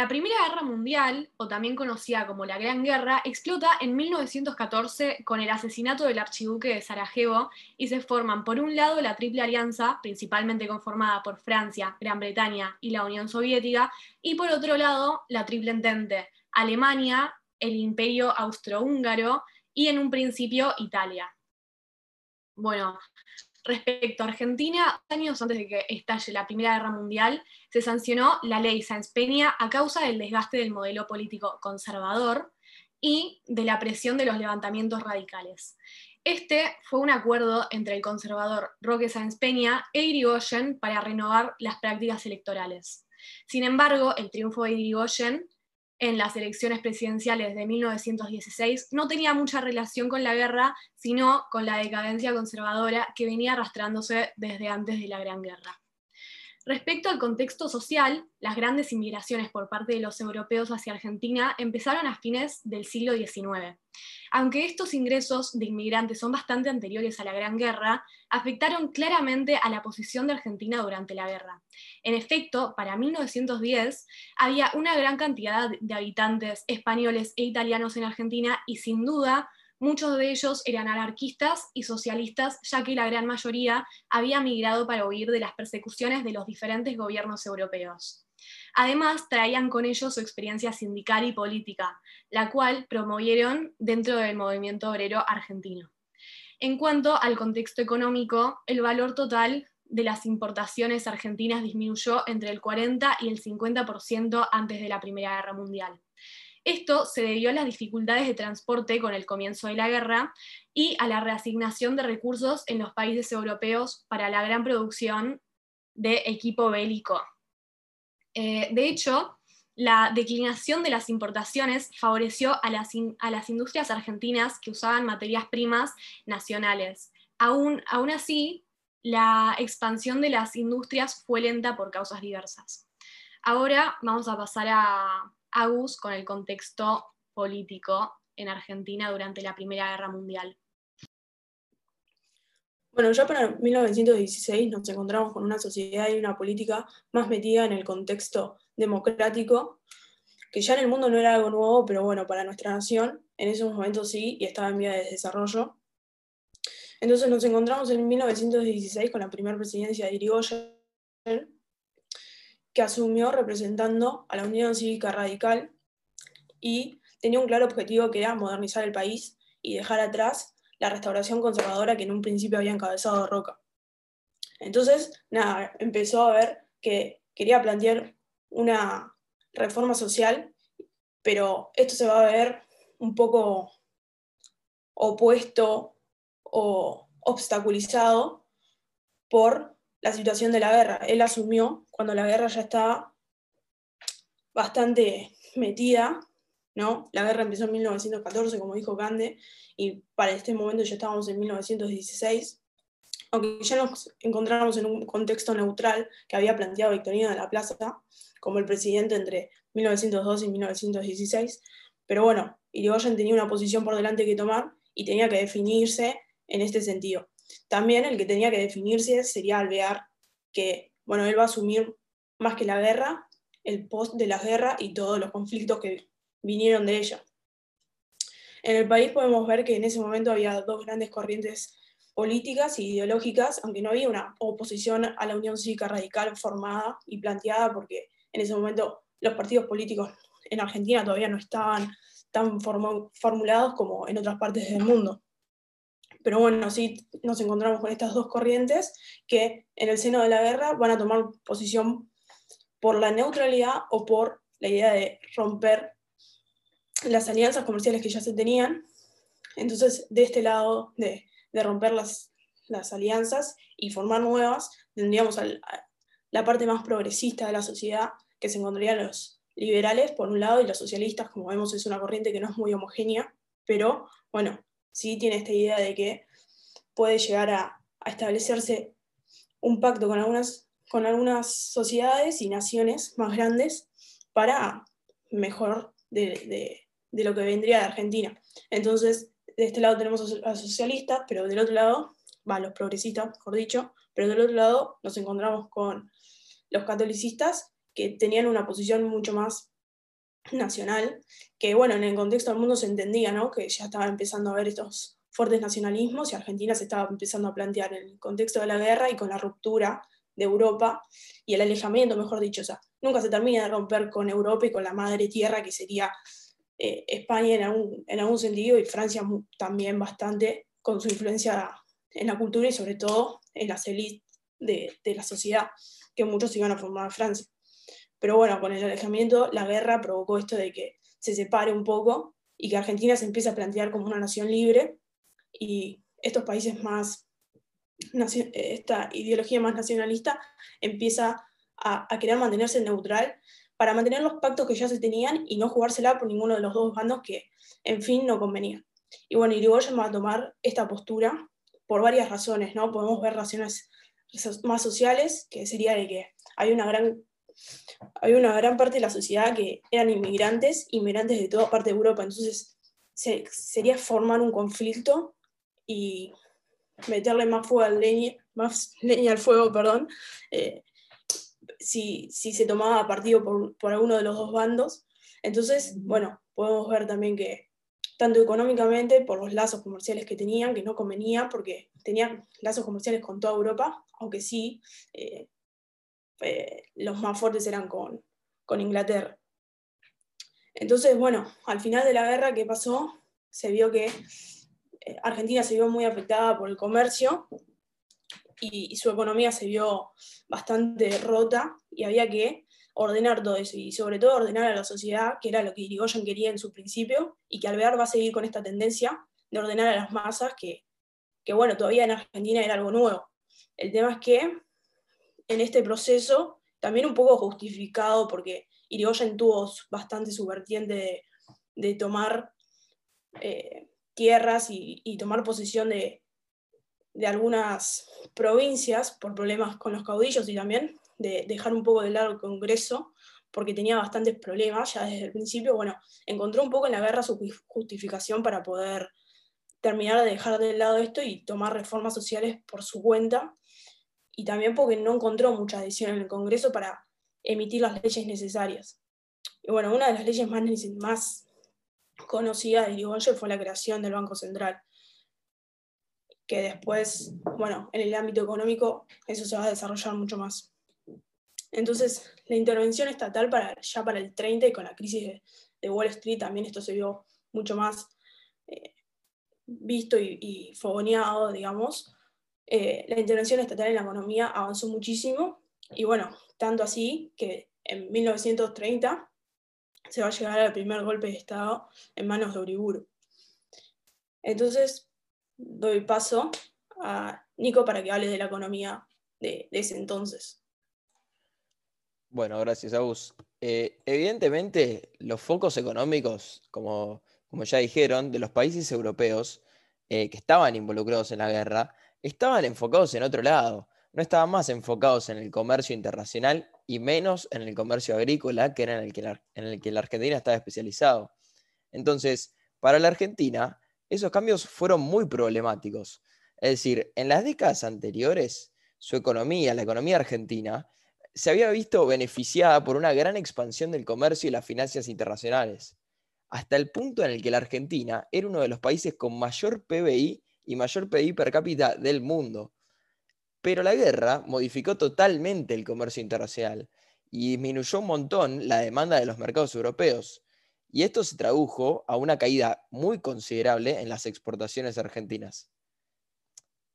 La Primera Guerra Mundial, o también conocida como la Gran Guerra, explota en 1914 con el asesinato del archiduque de Sarajevo y se forman por un lado la Triple Alianza, principalmente conformada por Francia, Gran Bretaña y la Unión Soviética, y por otro lado la Triple Entente, Alemania, el Imperio Austrohúngaro y en un principio Italia. Bueno, Respecto a Argentina, años antes de que estalle la Primera Guerra Mundial, se sancionó la ley Sáenz Peña a causa del desgaste del modelo político conservador y de la presión de los levantamientos radicales. Este fue un acuerdo entre el conservador Roque Sáenz Peña e Irigoyen para renovar las prácticas electorales. Sin embargo, el triunfo de Irigoyen en las elecciones presidenciales de 1916 no tenía mucha relación con la guerra, sino con la decadencia conservadora que venía arrastrándose desde antes de la Gran Guerra. Respecto al contexto social, las grandes inmigraciones por parte de los europeos hacia Argentina empezaron a fines del siglo XIX. Aunque estos ingresos de inmigrantes son bastante anteriores a la Gran Guerra, afectaron claramente a la posición de Argentina durante la guerra. En efecto, para 1910 había una gran cantidad de habitantes españoles e italianos en Argentina y sin duda Muchos de ellos eran anarquistas y socialistas, ya que la gran mayoría había migrado para huir de las persecuciones de los diferentes gobiernos europeos. Además, traían con ellos su experiencia sindical y política, la cual promovieron dentro del movimiento obrero argentino. En cuanto al contexto económico, el valor total de las importaciones argentinas disminuyó entre el 40 y el 50% antes de la Primera Guerra Mundial. Esto se debió a las dificultades de transporte con el comienzo de la guerra y a la reasignación de recursos en los países europeos para la gran producción de equipo bélico. Eh, de hecho, la declinación de las importaciones favoreció a las, industrias argentinas que usaban materias primas nacionales. Aún, aún así, la expansión de las industrias fue lenta por causas diversas. Ahora vamos a pasar a, Agus con el contexto político en Argentina durante la Primera Guerra Mundial. Bueno, ya para 1916 nos encontramos con una sociedad y una política más metida en el contexto democrático, que ya en el mundo no era algo nuevo, pero bueno, para nuestra nación en esos momentos sí y estaba en vía de desarrollo. Entonces nos encontramos en 1916 con la primera presidencia de Irigoyen, que asumió representando a la Unión Cívica Radical y tenía un claro objetivo que era modernizar el país y dejar atrás la restauración conservadora que en un principio había encabezado Roca. Entonces, empezó a ver que quería plantear una reforma social, pero esto se va a ver un poco opuesto o obstaculizado por la situación de la guerra. Él asumió cuando la guerra ya estaba bastante metida, ¿no? La guerra empezó en 1914, como dijo Cande, y para este momento ya estábamos en 1916, aunque ya nos encontramos en un contexto neutral que había planteado Victorino de la Plaza como el presidente entre 1902 y 1916, pero bueno, Irigoyen tenía una posición por delante que tomar y tenía que definirse en este sentido. También el que tenía que definirse sería Alvear, que, bueno, él va a asumir más que la guerra, el post de la guerra y todos los conflictos que vinieron de ella. En el país podemos ver que en ese momento había dos grandes corrientes políticas e ideológicas, aunque no había una oposición a la Unión Cívica Radical formada y planteada, porque en ese momento los partidos políticos en Argentina todavía no estaban tan formulados como en otras partes del mundo. Pero bueno, sí nos encontramos con estas dos corrientes que en el seno de la guerra van a tomar posición por la neutralidad o por la idea de romper las alianzas comerciales que ya se tenían. Entonces, de este lado de, romper las, las, alianzas y formar nuevas, tendríamos la parte más progresista de la sociedad, que se encontrarían los liberales por un lado y los socialistas, como vemos, es una corriente que no es muy homogénea, pero bueno, sí tiene esta idea de que puede llegar a, establecerse un pacto con algunas, con algunas sociedades y naciones más grandes para mejor de, lo que vendría de Argentina. Entonces, de este lado tenemos a socialistas, pero del otro lado, van los progresistas, mejor dicho, pero del otro lado nos encontramos con los catolicistas que tenían una posición mucho más nacional, que bueno, en el contexto del mundo se entendía, ¿no? Que ya estaba empezando a haber estos fuertes nacionalismos y Argentina se estaba empezando a plantear en el contexto de la guerra y con la ruptura de Europa y el alejamiento, mejor dicho, o sea, nunca se termina de romper con Europa y con la madre tierra que sería eh, España en algún, en algún sentido y Francia también bastante con su influencia en la cultura y sobre todo en las élites de, de la sociedad, que muchos iban a formar en Francia. Pero bueno, con el alejamiento, la guerra provocó esto de que se separe un poco y que Argentina se empiece a plantear como una nación libre y estos países más, esta ideología más nacionalista empieza a, a querer mantenerse neutral para mantener los pactos que ya se tenían y no jugársela por ninguno de los dos bandos que, en fin, no convenían. Y bueno, Irigoyen va a tomar esta postura por varias razones, ¿no? Podemos ver razones más sociales, que sería de que hay una gran hay una gran parte de la sociedad que eran inmigrantes, inmigrantes de toda parte de Europa, entonces sería formar un conflicto y meterle más fuego al leña, más leña al fuego, perdón, eh, si, si, se tomaba partido por, por alguno de los dos bandos. Entonces, bueno, podemos ver también que tanto económicamente, por los lazos comerciales que tenían, que no convenía, porque tenían lazos comerciales con toda Europa, aunque sí, eh, eh, los más fuertes eran con, con Inglaterra. Entonces, bueno, al final de la guerra, ¿qué pasó? Se vio que eh, Argentina se vio muy afectada por el comercio y, su economía se vio bastante rota y había que ordenar todo eso y sobre todo ordenar a la sociedad, que era lo que Irigoyen quería en su principio y que Alvear va a seguir con esta tendencia de ordenar a las masas, que, que bueno, todavía en Argentina era algo nuevo. El tema es que en este proceso, también un poco justificado porque Irigoyen tuvo bastante su vertiente de, tomar eh, tierras y, tomar posesión de, algunas provincias por problemas con los caudillos y también de dejar un poco de lado el Congreso porque tenía bastantes problemas ya desde el principio. Bueno, encontró un poco en la guerra su justificación para poder terminar de dejar de lado esto y tomar reformas sociales por su cuenta y también porque no encontró mucha adhesión en el Congreso para emitir las leyes necesarias. Y bueno, una de las leyes más, más conocidas de Irigoyen fue la creación del Banco Central, que después, bueno, en el ámbito económico eso se va a desarrollar mucho más. Entonces, la intervención estatal para, ya para el 30 y con la crisis de, Wall Street también esto se vio mucho más eh, visto y, y fogoneado, digamos, eh, la intervención estatal en la economía avanzó muchísimo y bueno, tanto así que en 1930 se va a llegar al primer golpe de Estado en manos de Uriburu. Entonces, doy paso a Nico para que hable de la economía de, ese entonces. Bueno, gracias, Agus. Eh, evidentemente, los focos económicos, como, como, ya dijeron, de los países europeos eh, que estaban involucrados en la guerra, estaban enfocados en otro lado. No estaban más enfocados en el comercio internacional y menos en el comercio agrícola, que era en el que la, en el que la Argentina estaba especializado. Entonces, para la Argentina, esos cambios fueron muy problemáticos. Es decir, en las décadas anteriores, su economía, la economía argentina, se había visto beneficiada por una gran expansión del comercio y las finanzas internacionales, hasta el punto en el que la Argentina era uno de los países con mayor PBI y mayor PIB per cápita del mundo. Pero la guerra modificó totalmente el comercio internacional y disminuyó un montón la demanda de los mercados europeos. Y esto se tradujo a una caída muy considerable en las exportaciones argentinas.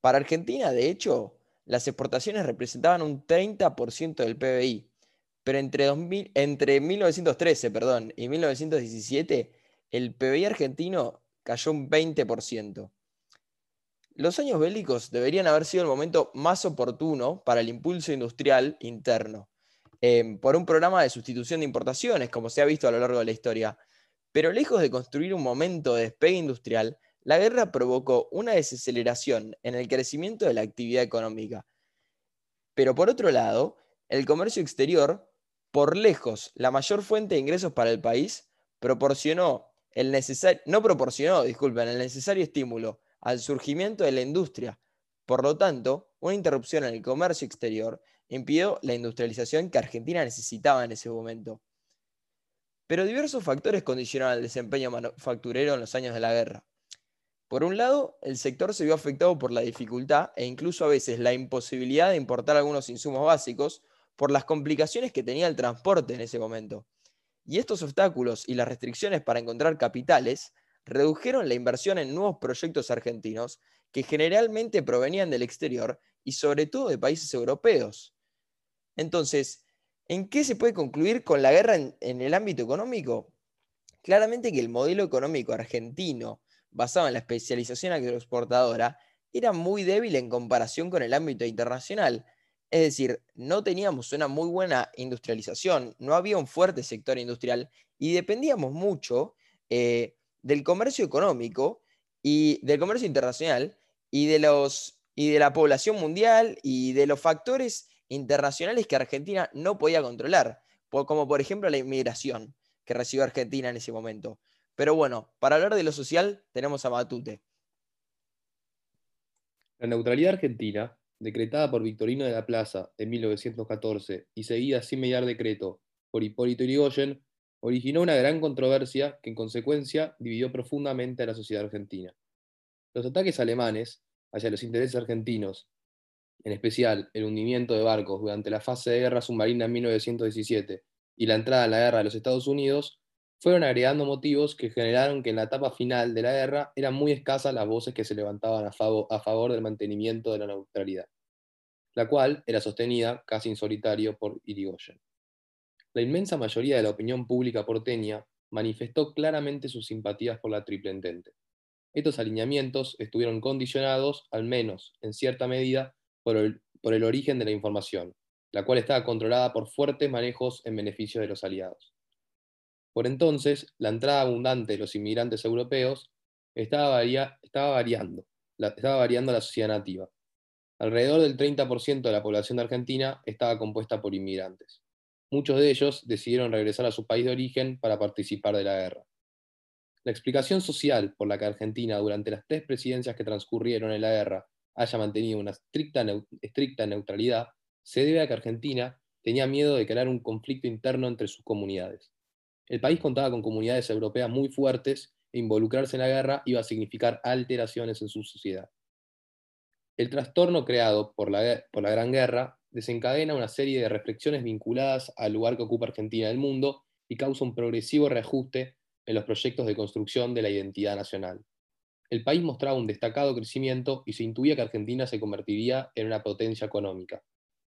Para Argentina, de hecho, las exportaciones representaban un 30% del PBI, pero entre, 2000, entre 1913 perdón, y 1917 el PBI argentino cayó un 20%. Los años bélicos deberían haber sido el momento más oportuno para el impulso industrial interno, em, por un programa de sustitución de importaciones, como se ha visto a lo largo de la historia. Pero lejos de construir un momento de despegue industrial, la guerra provocó una desaceleración en el crecimiento de la actividad económica. Pero por otro lado, el comercio exterior, por lejos la mayor fuente de ingresos para el país, proporcionó el necesario, no proporcionó, disculpen, el necesario estímulo al surgimiento de la industria. Por lo tanto, una interrupción en el comercio exterior impidió la industrialización que Argentina necesitaba en ese momento. pero diversos factores condicionaron el desempeño manufacturero en los años de la guerra. Por un lado, el sector se vio afectado por la dificultad e incluso a veces la imposibilidad de importar algunos insumos básicos por las complicaciones que tenía el transporte en ese momento. Y estos obstáculos y las restricciones para encontrar capitales redujeron la inversión en nuevos proyectos argentinos que generalmente provenían del exterior y sobre todo de países europeos. Entonces, ¿en qué se puede concluir con la guerra en, el ámbito económico? Claramente que el modelo económico argentino, basado en la especialización agroexportadora, era muy débil en comparación con el ámbito internacional. Es decir, no teníamos una muy buena industrialización, no había un fuerte sector industrial y dependíamos mucho eh, del comercio económico y del comercio internacional y de, los, y de la población mundial y de los factores internacionales que Argentina no podía controlar, como por ejemplo la inmigración que recibió Argentina en ese momento. Pero bueno, para hablar de lo social tenemos a Matute. La neutralidad argentina, decretada por Victorino de la Plaza en 1914 y seguida sin mediar decreto por Hipólito Yrigoyen, originó una gran controversia que en consecuencia dividió profundamente a la sociedad argentina. Los ataques alemanes hacia los intereses argentinos, en especial el hundimiento de barcos durante la fase de guerra submarina en 1917 y la entrada en la guerra de los Estados Unidos, fueron agregando motivos que generaron que en la etapa final de la guerra eran muy escasas las voces que se levantaban a favor, a favor del mantenimiento de la neutralidad, la cual era sostenida casi en solitario por Irigoyen. La inmensa mayoría de la opinión pública porteña manifestó claramente sus simpatías por la Triple Entente. Estos alineamientos estuvieron condicionados, al menos en cierta medida, por el, origen de la información, la cual estaba controlada por fuertes manejos en beneficio de los aliados. Por entonces, la entrada abundante de los inmigrantes europeos estaba, variando, estaba variando la sociedad nativa. Alrededor del 30% de la población de Argentina estaba compuesta por inmigrantes. Muchos de ellos decidieron regresar a su país de origen para participar de la guerra. La explicación social por la que Argentina durante las tres presidencias que transcurrieron en la guerra haya mantenido una estricta, neutralidad se debe a que Argentina tenía miedo de crear un conflicto interno entre sus comunidades. El país contaba con comunidades europeas muy fuertes e involucrarse en la guerra iba a significar alteraciones en su sociedad. El trastorno creado por la Gran Guerra desencadena una serie de reflexiones vinculadas al lugar que ocupa Argentina en el mundo y causa un progresivo reajuste en los proyectos de construcción de la identidad nacional. El país mostraba un destacado crecimiento y se intuía que Argentina se convertiría en una potencia económica.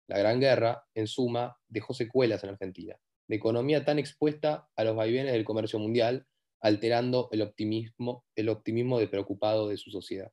La Gran Guerra, en suma, dejó secuelas en Argentina, de economía tan expuesta a los vaivenes del comercio mundial, alterando el optimismo, el optimismo de preocupado de su sociedad.